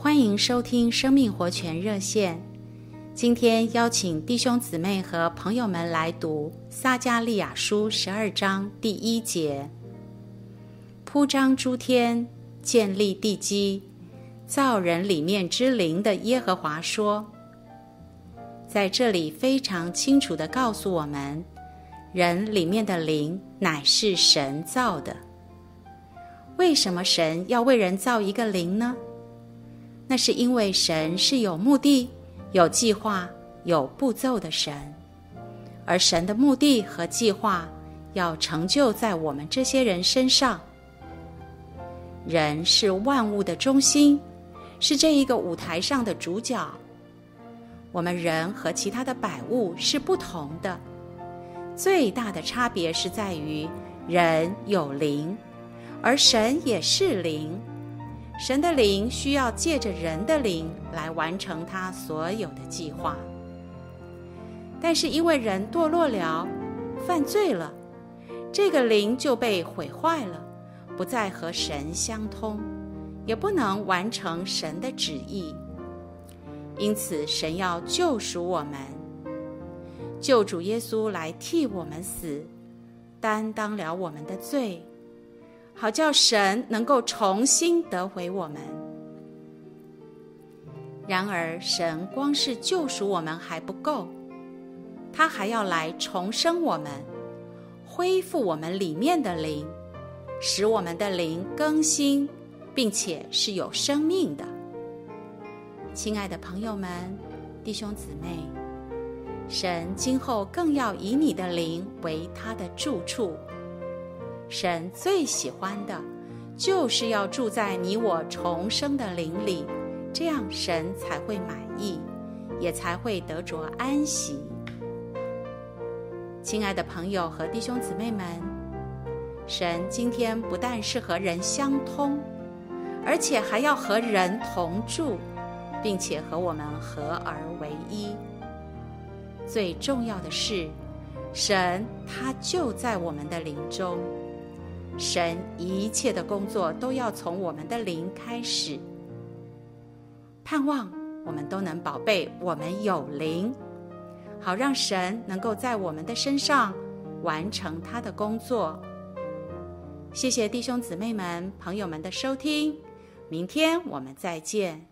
欢迎收听生命活泉热线。今天邀请弟兄姊妹和朋友们来读撒迦利亚书十二章第一节：“铺张诸天，建立地基，造人里面之灵的耶和华说。”在这里非常清楚地告诉我们，人里面的灵乃是神造的。为什么神要为人造一个灵呢？那是因为神是有目的、有计划、有步骤的神，而神的目的和计划要成就在我们这些人身上。人是万物的中心，是这一个舞台上的主角。我们人和其他的百物是不同的，最大的差别是在于人有灵，而神也是灵。神的灵需要借着人的灵来完成他所有的计划，但是因为人堕落了，犯罪了，这个灵就被毁坏了，不再和神相通，也不能完成神的旨意。因此，神要救赎我们，救主耶稣来替我们死，担当了我们的罪。好叫神能够重新得回我们。然而，神光是救赎我们还不够，他还要来重生我们，恢复我们里面的灵，使我们的灵更新，并且是有生命的。亲爱的朋友们、弟兄姊妹，神今后更要以你的灵为他的住处。神最喜欢的，就是要住在你我重生的灵里，这样神才会满意，也才会得着安息。亲爱的朋友和弟兄姊妹们，神今天不但是和人相通，而且还要和人同住，并且和我们合而为一。最重要的是，神他就在我们的灵中。神一切的工作都要从我们的灵开始，盼望我们都能宝贝我们有灵，好让神能够在我们的身上完成他的工作。谢谢弟兄姊妹们、朋友们的收听，明天我们再见。